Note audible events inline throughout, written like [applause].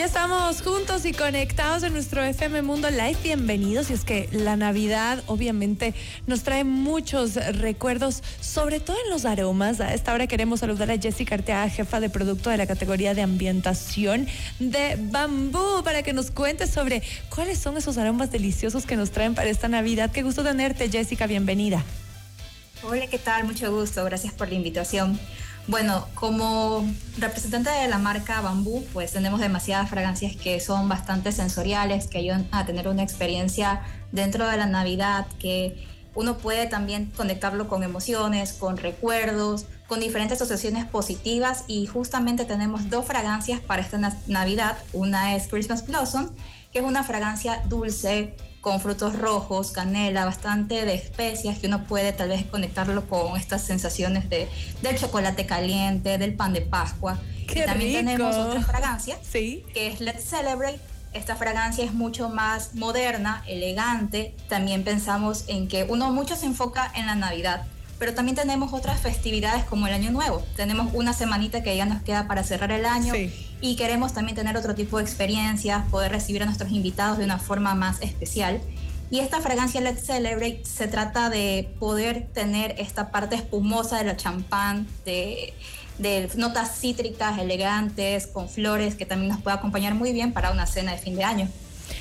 Ya estamos juntos y conectados en nuestro FM Mundo Live. Bienvenidos. Y es que la Navidad obviamente nos trae muchos recuerdos, sobre todo en los aromas. A esta hora queremos saludar a Jessica Arteaga, jefa de producto de la categoría de ambientación de bambú, para que nos cuente sobre cuáles son esos aromas deliciosos que nos traen para esta Navidad. Qué gusto tenerte, Jessica. Bienvenida. Hola, ¿qué tal? Mucho gusto. Gracias por la invitación. Bueno, como representante de la marca Bambú, pues tenemos demasiadas fragancias que son bastante sensoriales, que ayudan a tener una experiencia dentro de la Navidad, que uno puede también conectarlo con emociones, con recuerdos, con diferentes asociaciones positivas y justamente tenemos dos fragancias para esta Navidad. Una es Christmas Blossom, que es una fragancia dulce, con frutos rojos, canela, bastante de especias que uno puede tal vez conectarlo con estas sensaciones de, del chocolate caliente, del pan de Pascua. Qué también tenemos otra fragancia ¿Sí? que es Let's Celebrate. Esta fragancia es mucho más moderna, elegante. También pensamos en que uno mucho se enfoca en la Navidad, pero también tenemos otras festividades como el Año Nuevo. Tenemos una semanita que ya nos queda para cerrar el año y queremos también tener otro tipo de experiencias, poder recibir a nuestros invitados de una forma más especial. Y esta fragancia Let's Celebrate se trata de poder tener esta parte espumosa de la champán, de, de notas cítricas elegantes, con flores, que también nos puede acompañar muy bien para una cena de fin de año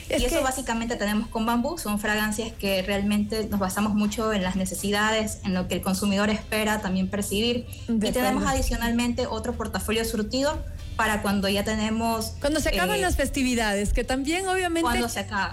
y eso básicamente tenemos con bambú, son fragancias que realmente nos basamos mucho en las necesidades, en lo que el consumidor espera también percibir. y tenemos adicionalmente otro portafolio surtido para cuando ya tenemos... Cuando se acaban eh, las festividades, que también obviamente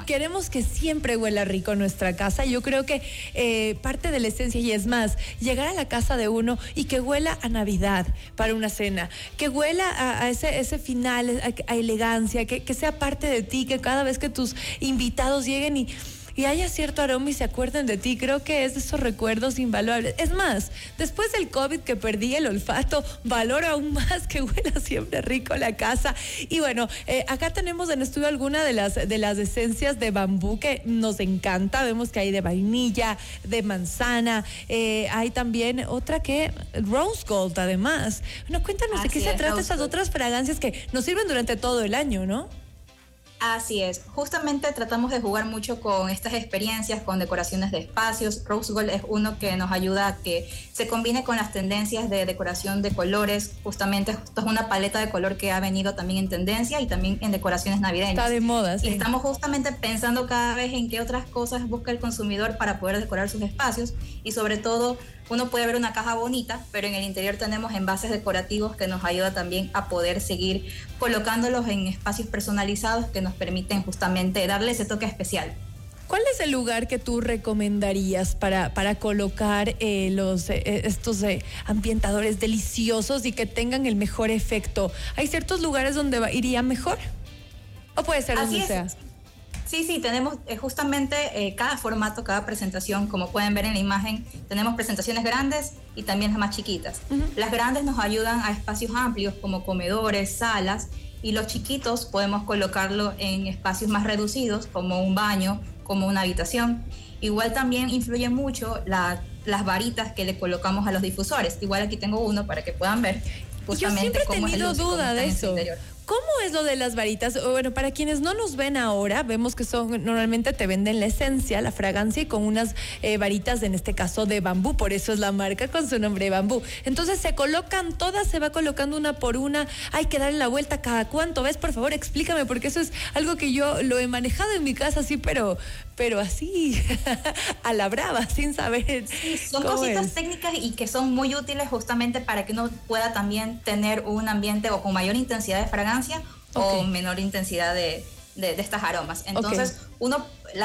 queremos que siempre huela rico nuestra casa. Yo creo que eh, parte de la esencia, y es más, llegar a la casa de uno y que huela a Navidad para una cena, que huela a, ese, ese final, a, elegancia, que, que sea parte de ti, que cada vez que tus invitados lleguen y y haya cierto aroma y se acuerden de ti. Creo que es de esos recuerdos invaluables. Es más, después del COVID que perdí el olfato, valoro aún más que huela siempre rico la casa. Y bueno, eh, acá tenemos en estudio alguna de las, de las esencias de bambú que nos encanta. Vemos que hay de vainilla, de manzana. Eh, hay también otra que rose gold, además. Bueno, cuéntanos de qué se trata esas otras fragancias que nos sirven durante todo el año, ¿no? Así es, justamente tratamos de jugar mucho con estas experiencias, con decoraciones de espacios. Rose Gold es uno que nos ayuda a que se combine con las tendencias de decoración de colores. Justamente esto es una paleta de color que ha venido también en tendencia y también en decoraciones navideñas. Está de moda, sí. Y estamos justamente pensando cada vez en qué otras cosas busca el consumidor para poder decorar sus espacios y sobre todo uno puede ver una caja bonita, pero en el interior tenemos envases decorativos que nos ayuda también a poder seguir colocándolos en espacios personalizados que nos permiten justamente darle ese toque especial. ¿Cuál es el lugar que tú recomendarías para, para colocar eh, los, eh, estos eh, ambientadores deliciosos y que tengan el mejor efecto? ¿Hay ciertos lugares donde iría mejor? ¿O puede ser donde sea? Sí, sí, tenemos eh, justamente eh, cada formato, cada presentación, como pueden ver en la imagen, tenemos presentaciones grandes y también las más chiquitas. Las grandes nos ayudan a espacios amplios como comedores, salas, y los chiquitos podemos colocarlo en espacios más reducidos como un baño, como una habitación. Igual también influye mucho las varitas que le colocamos a los difusores. Igual aquí tengo uno para que puedan ver. Justamente Yo siempre he tenido duda de eso. ¿Cómo es lo de las varitas? Bueno, para quienes no nos ven ahora, vemos que son normalmente te venden la esencia, la fragancia y con unas eh, varitas, en este caso de bambú, por eso es la marca con su nombre bambú. Entonces se colocan todas, se va colocando una por una, hay que darle la vuelta cada cuánto, ¿ves? Por favor, explícame, porque eso es algo que yo lo he manejado en mi casa, sí, pero, pero así, [laughs] a la brava, sin saber. son cositas técnicas y que son muy útiles justamente para que uno pueda también tener un ambiente o con mayor intensidad de fragancia o menor intensidad de, de, estas aromas. Entonces, uno,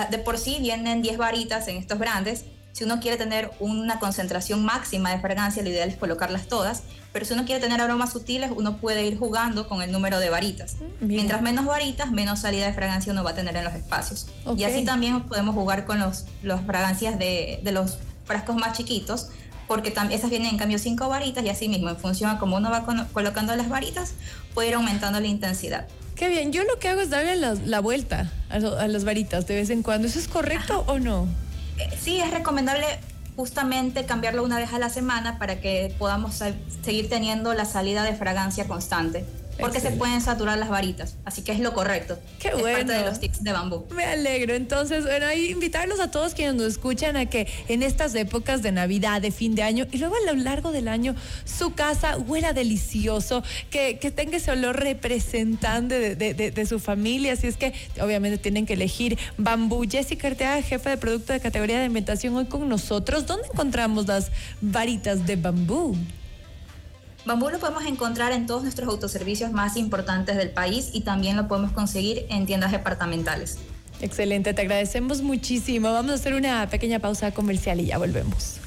de por sí vienen 10 varitas en estos grandes. Si uno quiere tener una concentración máxima de fragancia, lo ideal es colocarlas todas. Pero si uno quiere tener aromas sutiles, uno puede ir jugando con el número de varitas. Mm, Mientras menos varitas, menos salida de fragancia uno va a tener en los espacios. Y así también podemos jugar con los, los fragancias de, de los frascos más chiquitos porque esas vienen en cambio cinco varitas y así mismo, en función a cómo uno va colocando las varitas, puede ir aumentando la intensidad. Qué bien, yo lo que hago es darle la, vuelta a, las varitas de vez en cuando. ¿Eso es correcto o no? Eh, sí, es recomendable justamente cambiarlo una vez a la semana para que podamos seguir teniendo la salida de fragancia constante. Porque se pueden saturar las varitas. Así que es lo correcto. Qué es bueno. parte de los tips de bambú. Me alegro. Entonces, bueno, ahí invitarlos a todos quienes nos escuchan a que en estas épocas de Navidad, de fin de año y luego a lo largo del año, su casa huela delicioso, que, tenga ese olor representante de, su familia. Así es que, obviamente, tienen que elegir bambú. Jessica Arteaga, jefe de producto de categoría de inventación, hoy con nosotros. ¿Dónde encontramos las varitas de bambú? Bambú lo podemos encontrar en todos nuestros autoservicios más importantes del país y también lo podemos conseguir en tiendas departamentales. Excelente, te agradecemos muchísimo. Vamos a hacer una pequeña pausa comercial y ya volvemos.